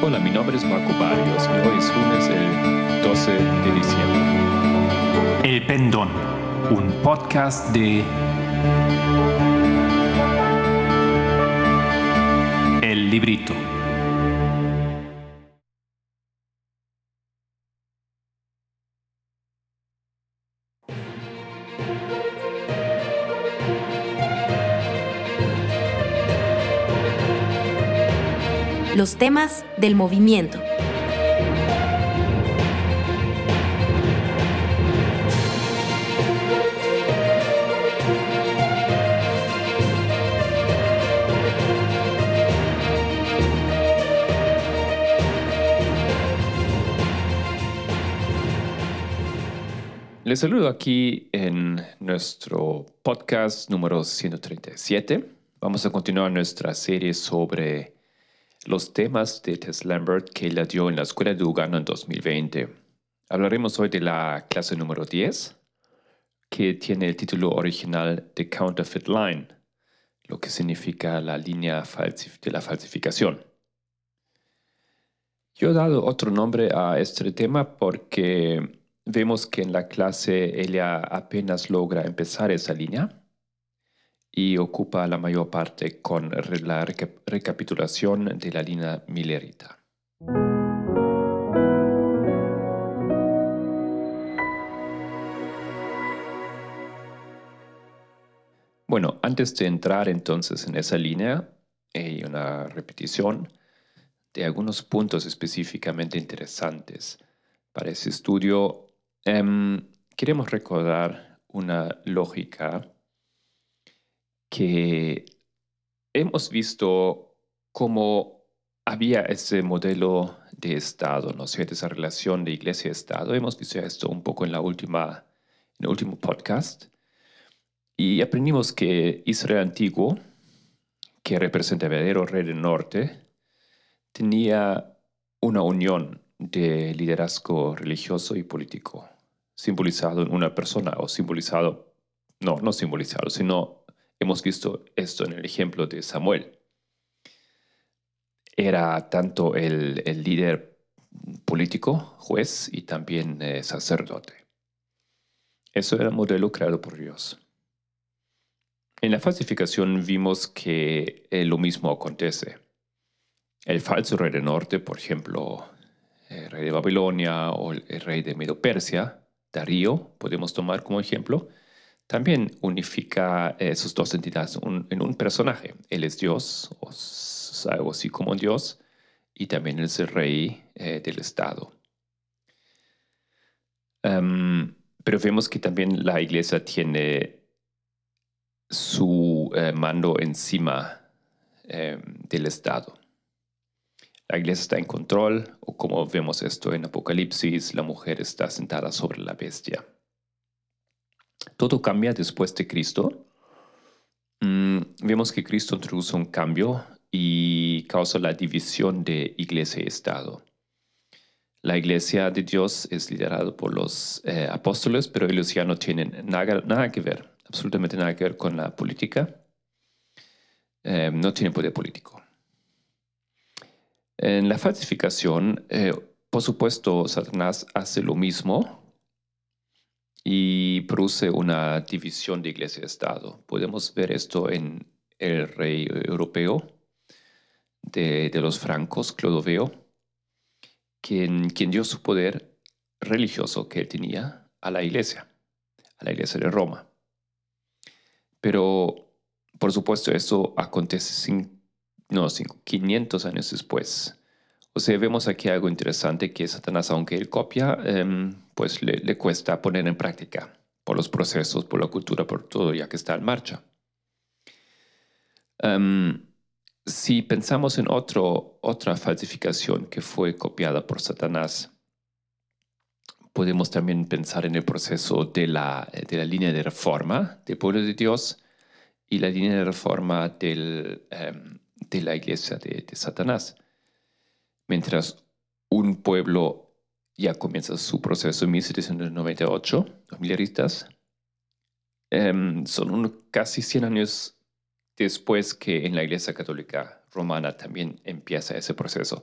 Hola, mi nombre es Marco Barrios y hoy es lunes el 12 de diciembre. El Pendón, un podcast de El Librito. Los temas del movimiento. Les saludo aquí en nuestro podcast número 137. Vamos a continuar nuestra serie sobre los temas de Tess Lambert que la dio en la Escuela de Uganda en 2020. Hablaremos hoy de la clase número 10, que tiene el título original de Counterfeit Line, lo que significa la línea de la falsificación. Yo he dado otro nombre a este tema porque Vemos que en la clase ella apenas logra empezar esa línea y ocupa la mayor parte con la recapitulación de la línea millerita. Bueno, antes de entrar entonces en esa línea, hay una repetición de algunos puntos específicamente interesantes para ese estudio Em, queremos recordar una lógica que hemos visto cómo había ese modelo de Estado, ¿no es cierto? Esa relación de iglesia-Estado. Hemos visto esto un poco en, la última, en el último podcast. Y aprendimos que Israel antiguo, que representa el verdadero rey del norte, tenía una unión de liderazgo religioso y político simbolizado en una persona o simbolizado, no, no simbolizado, sino hemos visto esto en el ejemplo de Samuel. Era tanto el, líder político, juez y también eh, sacerdote. Eso era el modelo creado por Dios. En la falsificación vimos que eh, lo mismo acontece. El falso rey del norte, por ejemplo, el rey de Babilonia o el rey de Medo Persia, Darío, podemos tomar como ejemplo, también unifica esos dos entidades en un personaje. Él es Dios, o algo así como Dios, y también es el rey eh, del Estado. Em, pero vemos que también la iglesia tiene su eh, mando encima em, del Estado. La iglesia está en control, o como vemos esto en Apocalipsis, la mujer está sentada sobre la bestia. Todo cambia después de Cristo. Mm, vemos que Cristo introduce un cambio y causa la división de iglesia y Estado. La iglesia de Dios es liderada por los eh, apóstoles, pero ellos ya no tienen nada, nada, que ver, absolutamente nada que ver con la política. Eh, no tienen poder político. En la falsificación, eh, por supuesto, Satanás hace lo mismo y produce una división de iglesia y Estado. Podemos ver esto en el rey europeo de, los francos, Clodoveo, quien, quien dio su poder religioso que él tenía a la iglesia, a la iglesia de Roma. Pero, por supuesto, eso acontece sin no, 500 años después. O vemos aquí algo interesante que Satanás, aunque él copia, em, pues le, cuesta poner en práctica por los procesos, por la cultura, por todo, ya que está en marcha. Em, si pensamos en otro, otra falsificación que fue copiada por Satanás, podemos también pensar en el proceso de la, de la línea de reforma del pueblo de Dios y la línea de reforma del, em, de la iglesia de, Satanás. Mientras un pueblo ya comienza su proceso en 1798, los mileristas, em, son casi 100 años después que en la Iglesia Católica Romana también empieza ese proceso.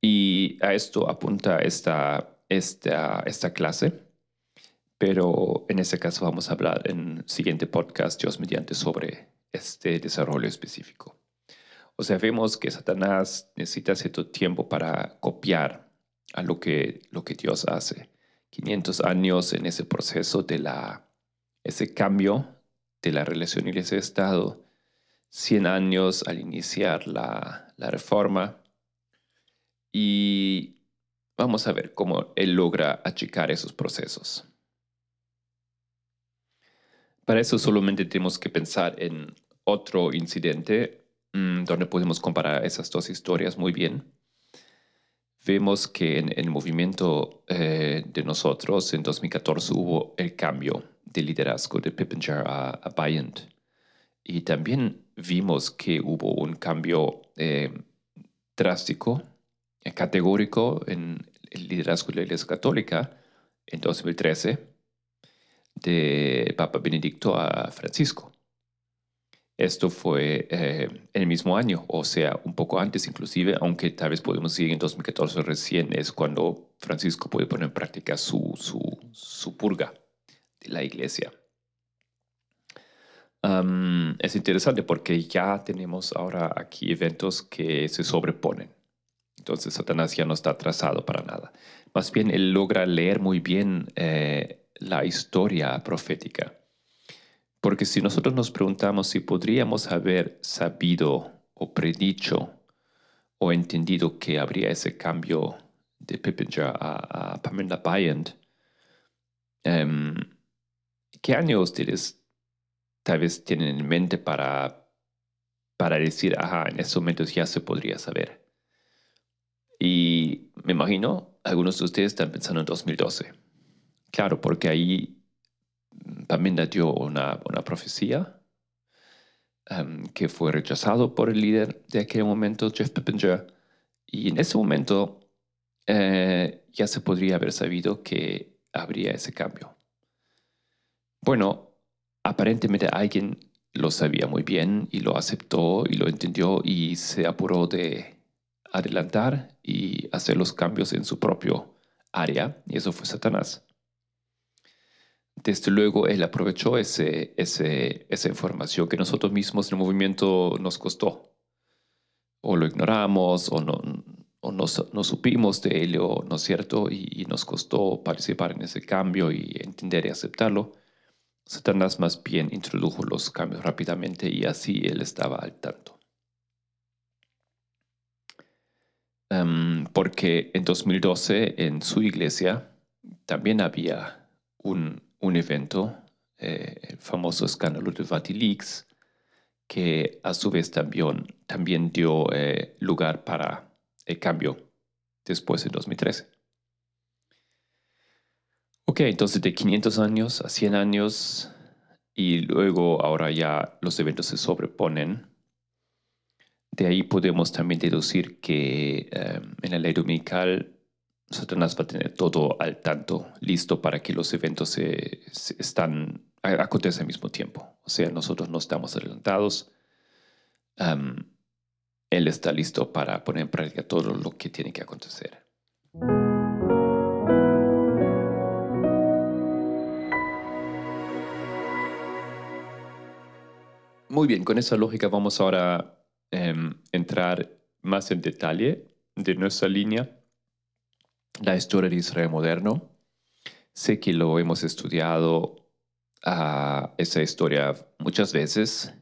Y a esto apunta esta, esta, esta clase, pero en este caso vamos a hablar en el siguiente podcast, Dios mediante, sobre este desarrollo específico. O sea, vemos que Satanás necesita cierto tiempo para copiar a lo que, lo que Dios hace. 500 años en ese proceso de la, ese cambio de la relación iglesia-estado, 100 años al iniciar la, la reforma y vamos a ver cómo él logra achicar esos procesos. Para eso solamente tenemos que pensar en otro incidente donde podemos comparar esas dos historias muy bien. Vemos que en el movimiento eh, de nosotros en 2014 hubo el cambio de liderazgo de Pippinger a, a Bayant. Y también vimos que hubo un cambio eh, drástico, eh, categórico en el liderazgo de la Iglesia Católica en 2013 de Papa Benedicto a Francisco. Esto fue eh, el mismo año, o sea, un poco antes inclusive, aunque tal vez podemos decir en 2014 recién es cuando Francisco puede poner en práctica su, su, purga de la iglesia. es interesante porque ya tenemos ahora aquí eventos que se sobreponen. Entonces Satanás ya no está atrasado para nada. Más bien él logra leer muy bien eh, la historia profética porque si nosotros nos preguntamos si podríamos haber sabido o predicho o entendido que habría ese cambio de Pippinger a, Pamela Bayant, em, ¿qué años ustedes tal vez tienen en mente para, para decir, ajá, en estos momentos ya se podría saber? Y me imagino, algunos de ustedes están pensando en 2012. Claro, porque ahí también dio una, una profecía em, que fue rechazado por el líder de aquel momento, Jeff Pippinger, y en ese momento eh, ya se podría haber sabido que habría ese cambio. Bueno, aparentemente alguien lo sabía muy bien y lo aceptó y lo entendió y se apuró de adelantar y hacer los cambios en su propio área, y eso fue Satanás. Desde luego, él aprovechó ese, esa información que nosotros mismos en el movimiento nos costó. O lo ignoramos, o no, no supimos de ello, ¿no es cierto? Y, nos costó participar en ese cambio y entender y aceptarlo. Satanás más bien introdujo los cambios rápidamente y así él estaba al tanto. Em, porque en 2012 en su iglesia también había un un evento, eh, el famoso escándalo de Vatileaks, que a su vez también, también dio eh, lugar para el cambio después en 2013. Ok, entonces de 500 años a 100 años y luego ahora ya los eventos se sobreponen. De ahí podemos también deducir que eh, en la ley dominical Satanás va a tener todo al tanto, listo para que los eventos se, están, acontecen al mismo tiempo. O sea, nosotros no estamos adelantados. él está listo para poner en práctica todo lo que tiene que acontecer. Muy bien, con esa lógica vamos ahora a em, entrar más en detalle de nuestra línea la historia de Israel moderno. Sé que lo hemos estudiado a esa historia muchas veces,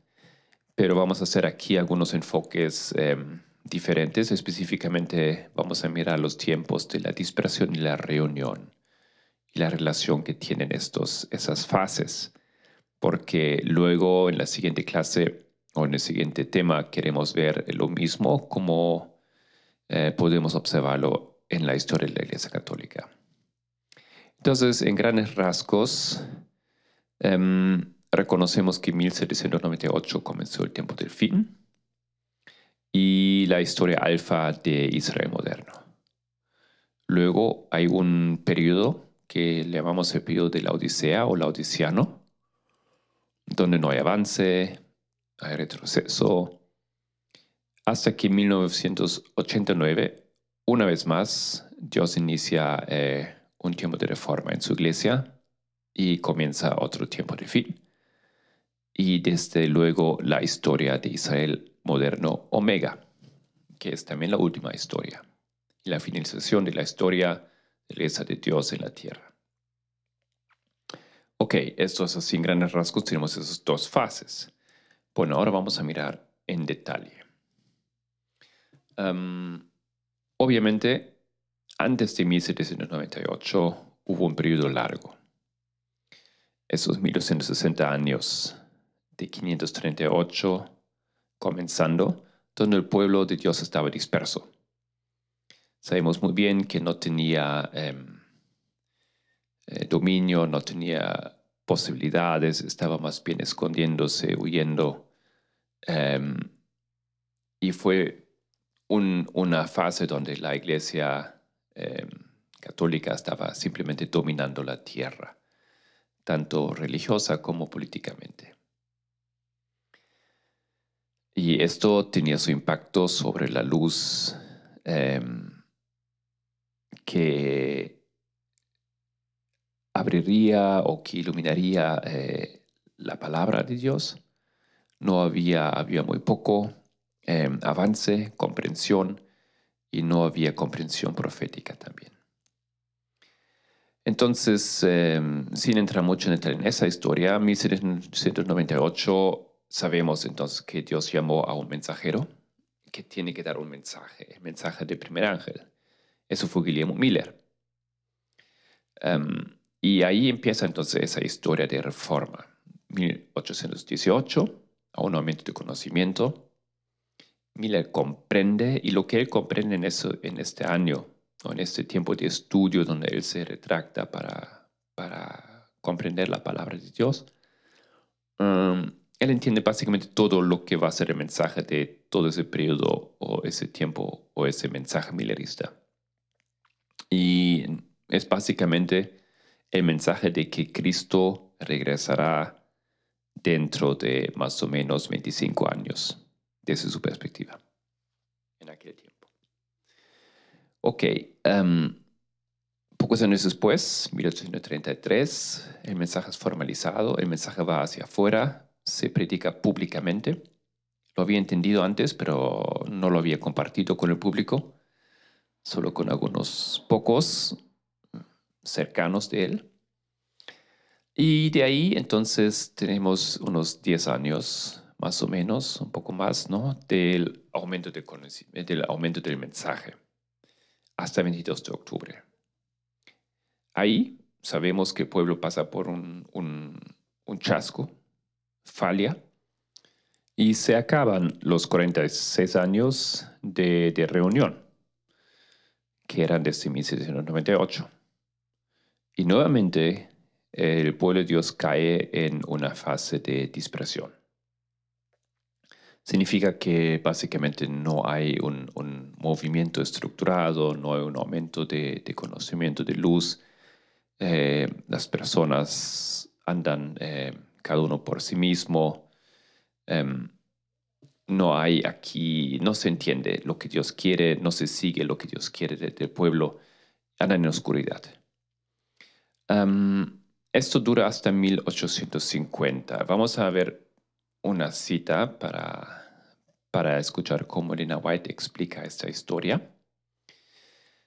pero vamos a hacer aquí algunos enfoques em, diferentes. Específicamente vamos a mirar los tiempos de la dispersión y la reunión y la relación que tienen estos, esas fases, porque luego en la siguiente clase o en el siguiente tema queremos ver lo mismo, como eh, podemos observarlo en la historia de la Iglesia Católica. Entonces, en grandes rasgos, em, reconocemos que en 1798 comenzó el tiempo del fin y la historia alfa de Israel moderno. Luego hay un periodo que llamamos el periodo de la Odisea o la Odisiano, donde no hay avance, hay retroceso, hasta que en 1989 una vez más, Dios inicia eh, un tiempo de reforma en su iglesia y comienza otro tiempo de fin. Y desde luego la historia de Israel moderno Omega, que es también la última historia, y la finalización de la historia de la de Dios en la tierra. Ok, esto es así en grandes rasgos, tenemos esas dos fases. Bueno, ahora vamos a mirar en detalle. Obviamente, antes de 1798 hubo un periodo largo. Esos 1260 años de 538 comenzando, donde el pueblo de Dios estaba disperso. Sabemos muy bien que no tenía em, eh, dominio, no tenía posibilidades, estaba más bien escondiéndose, huyendo. Em, y fue una fase donde la iglesia em, católica estaba simplemente dominando la tierra, tanto religiosa como políticamente. Y esto tenía su impacto sobre la luz em, que abriría o que iluminaría eh, la palabra de Dios. No había, había muy poco em, avance, comprensión y no había comprensión profética también. Entonces, em, sin entrar mucho en, esa historia, 1798 sabemos entonces que Dios llamó a un mensajero que tiene que dar un mensaje, el mensaje del primer ángel. Eso fue Guillermo Miller. Em, y ahí empieza entonces esa historia de reforma. 1818, a un aumento de conocimiento. Miller comprende, y lo que él comprende en, eso, en este año, o en este tiempo de estudio donde él se retracta para, para comprender la palabra de Dios, um, él entiende básicamente todo lo que va a ser el mensaje de todo ese periodo o ese tiempo o ese mensaje millerista. Y es básicamente el mensaje de que Cristo regresará dentro de más o menos 25 años, desde su perspectiva, en aquel tiempo. Ok, um, pocos años después, 1833, el mensaje es formalizado, el mensaje va hacia afuera, se predica públicamente. Lo había entendido antes, pero no lo había compartido con el público, solo con algunos pocos cercanos de él. Y de ahí entonces tenemos unos 10 años más o menos, un poco más, ¿no? Del aumento, de del, aumento del mensaje hasta el 22 de octubre. Ahí sabemos que el pueblo pasa por un, un, chasco, falla, y se acaban los 46 años de, de reunión, que eran desde 1798. Y nuevamente el pueblo de Dios cae en una fase de dispersión. Significa que básicamente no hay un, movimiento estructurado, no hay un aumento de, conocimiento, de luz. Eh, las personas andan eh, cada uno por sí mismo. Em, no hay aquí, no se entiende lo que Dios quiere, no se sigue lo que Dios quiere del pueblo, andan en oscuridad esto dura hasta 1850. Vamos a ver una cita para, para escuchar cómo Elena White explica esta historia.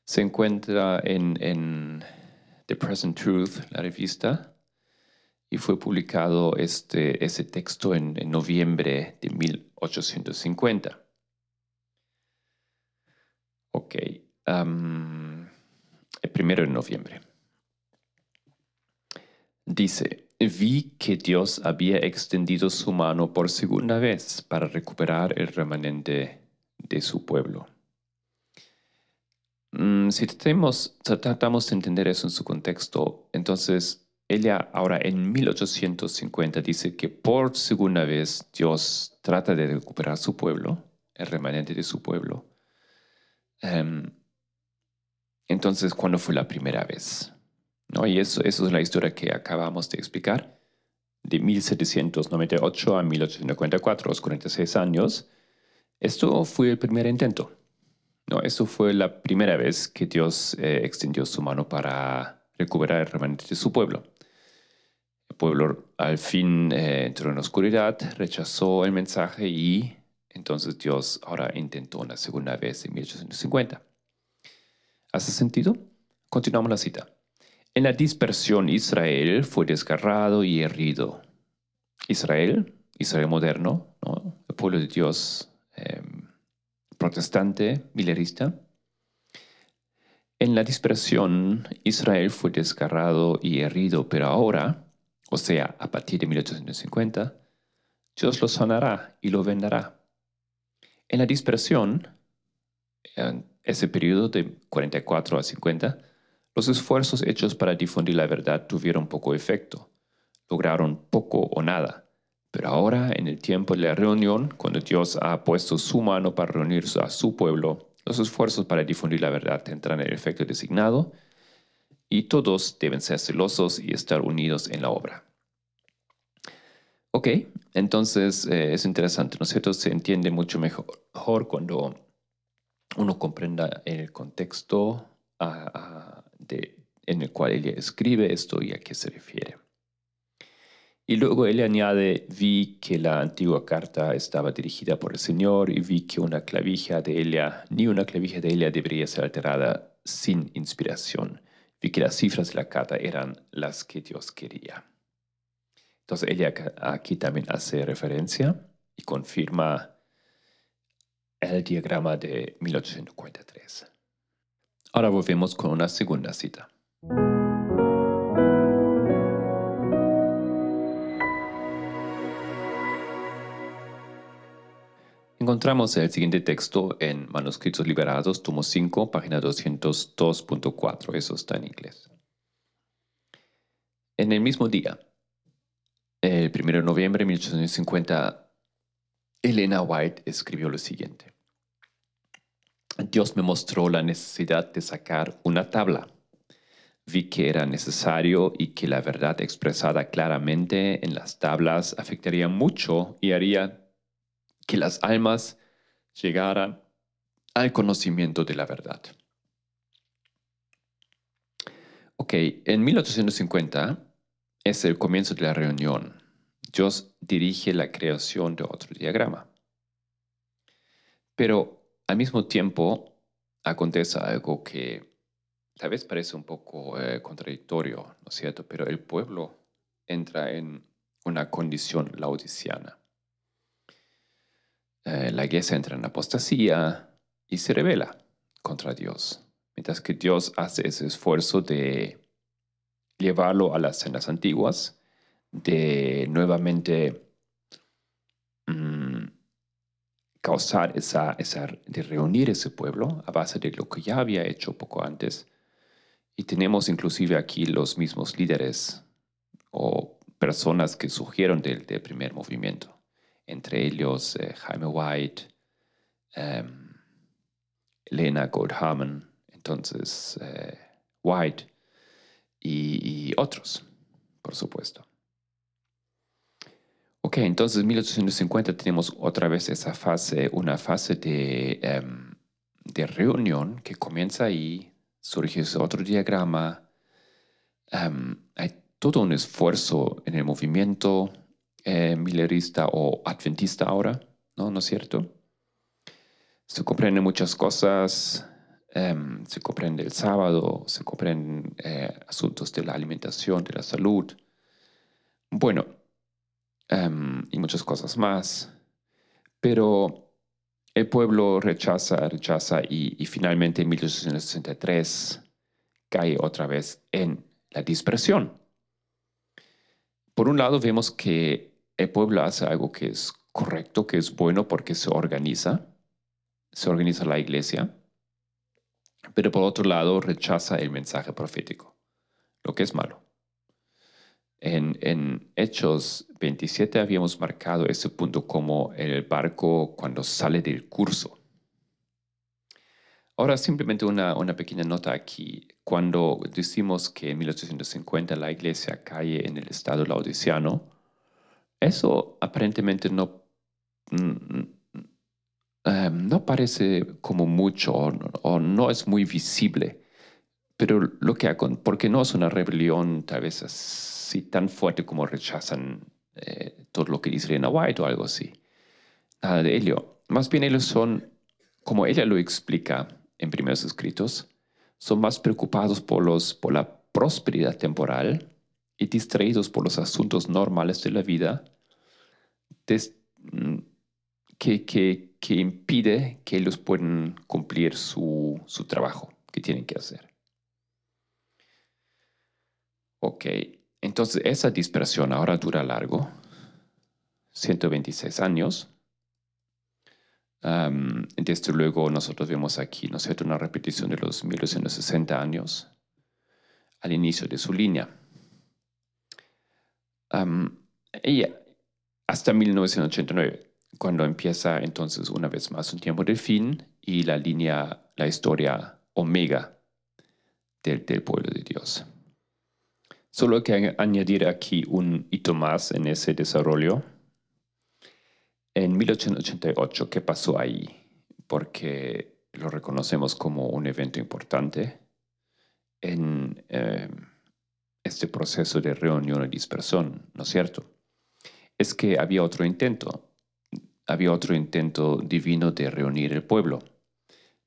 Se encuentra en, en The Present Truth, la revista, y fue publicado este, ese texto en, noviembre de 1850. Ok, el primero de noviembre. Dice, vi que Dios había extendido su mano por segunda vez para recuperar el remanente de su pueblo. Mm, si tratamos, de entender eso en su contexto, entonces ella ahora en 1850 dice que por segunda vez Dios trata de recuperar su pueblo, el remanente de su pueblo. Em, entonces, ¿cuándo fue la primera vez? Y eso, eso es la historia que acabamos de explicar. De 1798 a 1854, los 46 años, esto fue el primer intento. No, eso fue la primera vez que Dios eh, extendió su mano para recuperar el remanente de su pueblo. El pueblo al fin eh, entró en la oscuridad, rechazó el mensaje y entonces Dios ahora intentó una segunda vez en 1850. ¿Hace sentido? Continuamos la cita. En la dispersión Israel fue desgarrado y herido. Israel, Israel moderno, el pueblo de Dios em, protestante, milerista. En la dispersión Israel fue desgarrado y herido, pero ahora, o sea, a partir de 1850, Dios lo sanará y lo vendará. En la dispersión, en ese periodo de 44 a 50, los esfuerzos hechos para difundir la verdad tuvieron poco efecto, lograron poco o nada. Pero ahora, en el tiempo de la reunión, cuando Dios ha puesto su mano para reunirse a su pueblo, los esfuerzos para difundir la verdad tendrán el efecto designado y todos deben ser celosos y estar unidos en la obra. Ok, entonces eh, es interesante, ¿no? Se entiende mucho mejor cuando uno comprenda el contexto en el cual ella escribe esto y a qué se refiere. Y luego él añade, vi que la antigua carta estaba dirigida por el Señor y vi que una clavija de ella, ni una clavija de ella debería ser alterada sin inspiración. Vi que las cifras de la carta eran las que Dios quería. Entonces ella aquí también hace referencia y confirma el diagrama de 1843. Ahora volvemos con una segunda cita. Encontramos el siguiente texto en Manuscritos Liberados, tomo 5, página 202.4. Eso está en inglés. En el mismo día, el 1 de noviembre de 1850, Elena White escribió lo siguiente. Dios me mostró la necesidad de sacar una tabla. Vi que era necesario y que la verdad expresada claramente en las tablas afectaría mucho y haría que las almas llegaran al conocimiento de la verdad. Ok, en 1850 es el comienzo de la reunión. Dios dirige la creación de otro diagrama. Pero al mismo tiempo acontece algo que tal vez parece un poco eh, contradictorio, ¿no es cierto? Pero el pueblo entra en una condición laodiciana. Eh, la iglesia entra en apostasía y se revela contra Dios, mientras que Dios hace ese esfuerzo de llevarlo a las cenas antiguas, de nuevamente mm, causar esa, esa, de reunir ese pueblo a base de lo que ya había hecho poco antes. Y tenemos inclusive aquí los mismos líderes o personas que surgieron del, primer movimiento, entre ellos eh, Jaime White, um, Elena Goldhamen, entonces eh, White, y, otros, por supuesto. Ok, entonces en 1850 tenemos otra vez esa fase, una fase de, em, de reunión que comienza ahí, surge ese otro diagrama, em, hay todo un esfuerzo en el movimiento eh, millerista o adventista ahora, ¿no? ¿No es cierto? Se comprenden muchas cosas, Em, se comprende el sábado, se comprenden eh, asuntos de la alimentación, de la salud, bueno, em, y muchas cosas más. Pero el pueblo rechaza, rechaza y, y finalmente en 1863 cae otra vez en la dispersión. Por un lado vemos que el pueblo hace algo que es correcto, que es bueno porque se organiza, se organiza la iglesia, pero por otro lado rechaza el mensaje profético, lo que es malo. En, en, Hechos 27 habíamos marcado ese punto como el barco cuando sale del curso. Ahora simplemente una, una pequeña nota aquí. Cuando decimos que en 1850 la iglesia cae en el estado laodiciano, eso aparentemente no, em, no parece como mucho o, o no es muy visible, pero lo que porque no es una rebelión tal vez así tan fuerte como rechazan eh, todo lo que dice Elena White o algo así. Nada de ello. Más bien ellos son, como ella lo explica en primeros escritos, son más preocupados por, los, por la prosperidad temporal y distraídos por los asuntos normales de la vida mm, que, que, que, impide que ellos puedan cumplir su, su trabajo que tienen que hacer. Ok, entonces esa dispersión ahora dura largo, 126 años. desde luego nosotros vemos aquí, ¿no es una repetición de los 1260 años al inicio de su línea. y hasta 1989, cuando empieza entonces una vez más un tiempo de fin y la línea, la historia omega del, del pueblo de Dios. Solo hay que añadir aquí un hito más en ese desarrollo. En 1888, ¿qué pasó ahí? Porque lo reconocemos como un evento importante en eh, este proceso de reunión y dispersión, ¿no es cierto? Es que había otro intento, había otro intento divino de reunir el pueblo,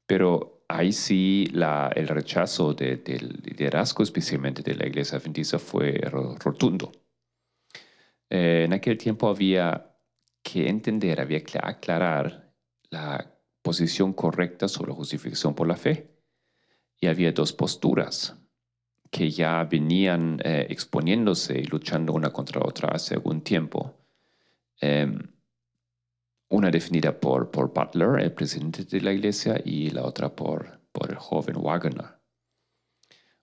pero ahí sí el rechazo del liderazgo, especialmente de la iglesia adventista, fue rotundo. Eh, en aquel tiempo había que entender, había que aclarar la posición correcta sobre la justificación por la fe. Y había dos posturas que ya venían eh, exponiéndose y luchando una contra otra hace algún tiempo. Em, una definida por, por Butler, el presidente de la iglesia, y la otra por, por el joven Wagner.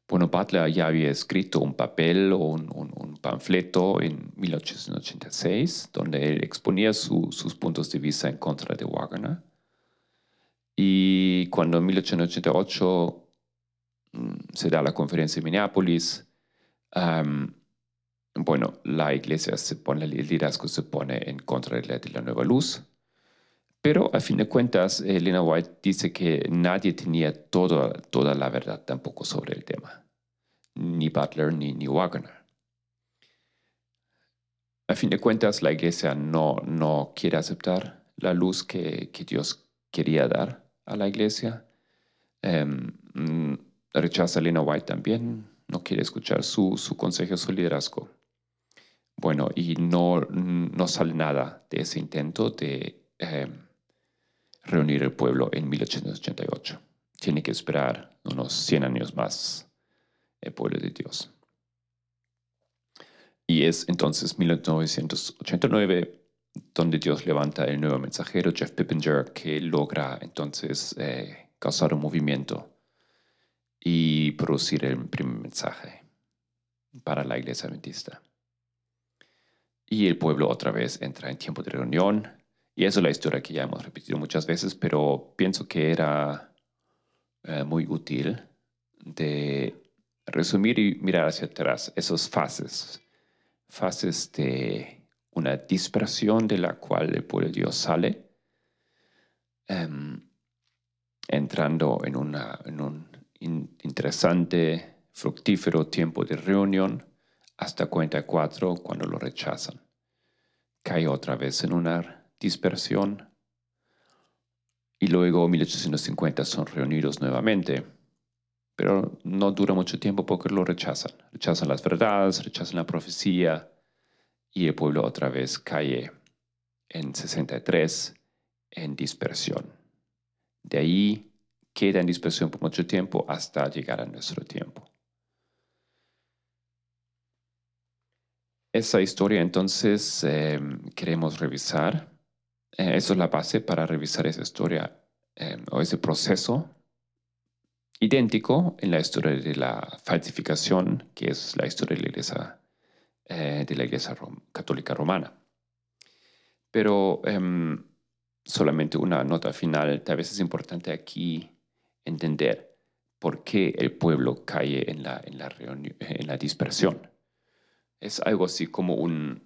Bueno, Butler ya había escrito un papel o un, un, panfleto en 1886 donde él exponía sus puntos de vista en contra de Wagner. Y cuando en 1888 mm, se da la conferencia en Minneapolis, bueno, la iglesia se pone, el liderazgo se pone en contra de la nueva luz pero a fin de cuentas, Elena White dice que nadie tenía toda, toda la verdad tampoco sobre el tema, ni Butler ni, ni Wagner. A fin de cuentas, la iglesia no, no quiere aceptar la luz que, que Dios quería dar a la iglesia. Em, mm, rechaza a Elena White también, no quiere escuchar su, su consejo, su liderazgo. Bueno, y no, no sale nada de ese intento de em, reunir el pueblo en 1888. Tiene que esperar unos 100 años más el pueblo de Dios. Y es entonces 1989 donde Dios levanta el nuevo mensajero, Jeff Pippinger, que logra entonces eh, causar un movimiento y producir el primer mensaje para la iglesia adventista. Y el pueblo otra vez entra en tiempo de reunión, y eso es la historia que ya hemos repetido muchas veces, pero pienso que era eh, muy útil de resumir y mirar hacia atrás esas fases, fases de una dispersión de la cual el pueblo de Dios sale, em, entrando en, una, en un interesante, fructífero tiempo de reunión hasta 44 cuando lo rechazan. Cae otra vez en una dispersión. Y luego 1850 son reunidos nuevamente. Pero no dura mucho tiempo porque lo rechazan. Rechazan las verdades, rechazan la profecía y el pueblo otra vez cae en 63 en dispersión. De ahí queda en dispersión por mucho tiempo hasta llegar a nuestro tiempo. Esa historia entonces eh, queremos revisar eh, eso es la base para revisar esa historia eh, o ese proceso idéntico en la historia de la falsificación, que es la historia de la Iglesia, eh, de la iglesia Católica Romana. Pero em, solamente una nota final, tal vez es importante aquí entender por qué el pueblo cae en la, en la dispersión. Es algo así como un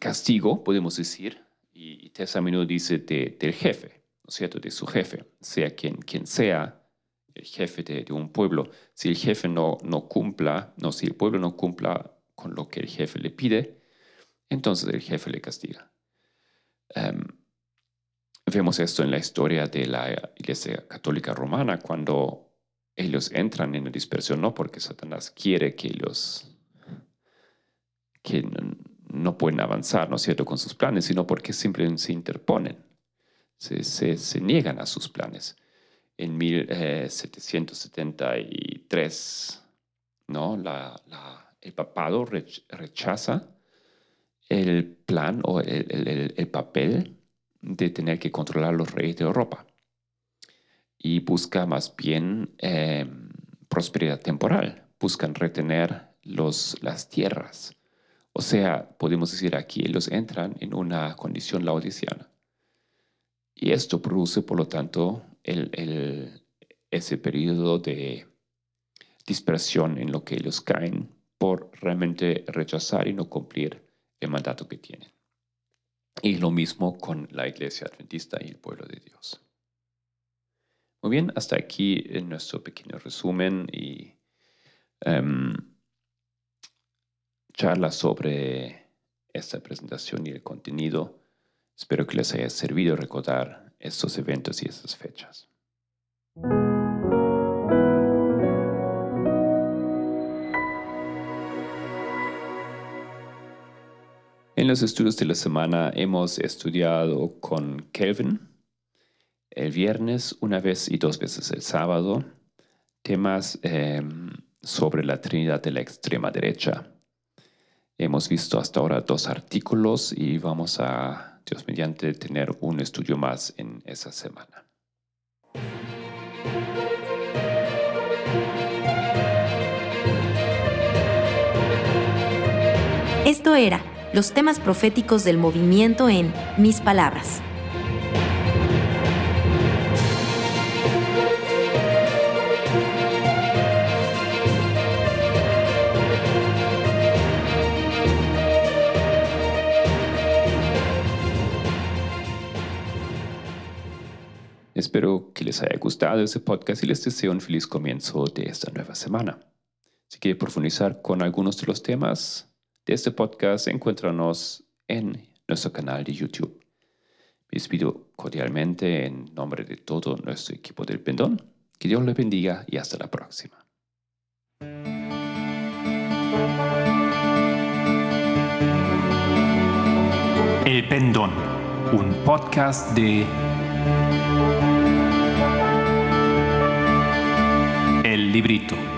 castigo, podemos decir, y, Tessa a menudo dice del jefe, es cierto?, de su jefe, sea quien, quien sea el jefe de, un pueblo. Si el jefe no, no cumpla, no, si el pueblo no cumpla con lo que el jefe le pide, entonces el jefe le castiga. Em, vemos esto en la historia de la Iglesia Católica Romana, cuando ellos entran en la dispersión, no porque Satanás quiere que ellos que no pueden avanzar, ¿no es cierto?, con sus planes, sino porque simplemente se interponen, se, niegan a sus planes. En 1773, eh, ¿no? El papado rechaza el plan o el, el, papel de tener que controlar los reyes de Europa y busca más bien em, prosperidad temporal, buscan retener los, las tierras o sea, podemos decir aquí, ellos entran en una condición laodiciana. Y esto produce, por lo tanto, ese periodo de dispersión en lo que ellos caen por realmente rechazar y no cumplir el mandato que tienen. Y lo mismo con la iglesia adventista y el pueblo de Dios. Muy bien, hasta aquí en nuestro pequeño resumen y em, charla sobre esta presentación y el contenido. Espero que les haya servido recordar estos eventos y estas fechas. En los estudios de la semana hemos estudiado con Kelvin el viernes una vez y dos veces el sábado temas em, sobre la Trinidad de la extrema derecha Hemos visto hasta ahora dos artículos y vamos a, Dios mediante, tener un estudio más en esa semana. Esto era los temas proféticos del movimiento en Mis Palabras. Espero que les haya gustado ese podcast y les deseo un feliz comienzo de esta nueva semana. Si quieren profundizar con algunos de los temas de este podcast, encuéntranos en nuestro canal de YouTube. Me despido cordialmente en nombre de todo nuestro equipo del Pendón. Que Dios les bendiga y hasta la próxima. El Pendón, un podcast de El librito.